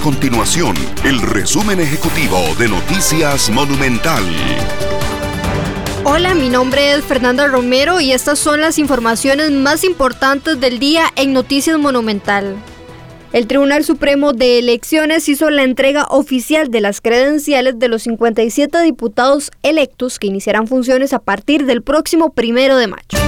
continuación el resumen ejecutivo de Noticias Monumental. Hola, mi nombre es Fernanda Romero y estas son las informaciones más importantes del día en Noticias Monumental. El Tribunal Supremo de Elecciones hizo la entrega oficial de las credenciales de los 57 diputados electos que iniciarán funciones a partir del próximo primero de mayo.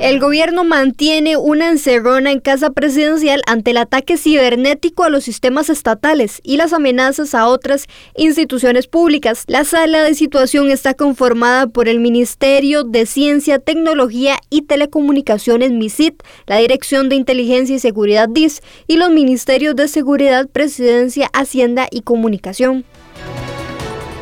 El gobierno mantiene una encerrona en casa presidencial ante el ataque cibernético a los sistemas estatales y las amenazas a otras instituciones públicas. La sala de situación está conformada por el Ministerio de Ciencia, Tecnología y Telecomunicaciones MISIT, la Dirección de Inteligencia y Seguridad DIS y los Ministerios de Seguridad, Presidencia, Hacienda y Comunicación.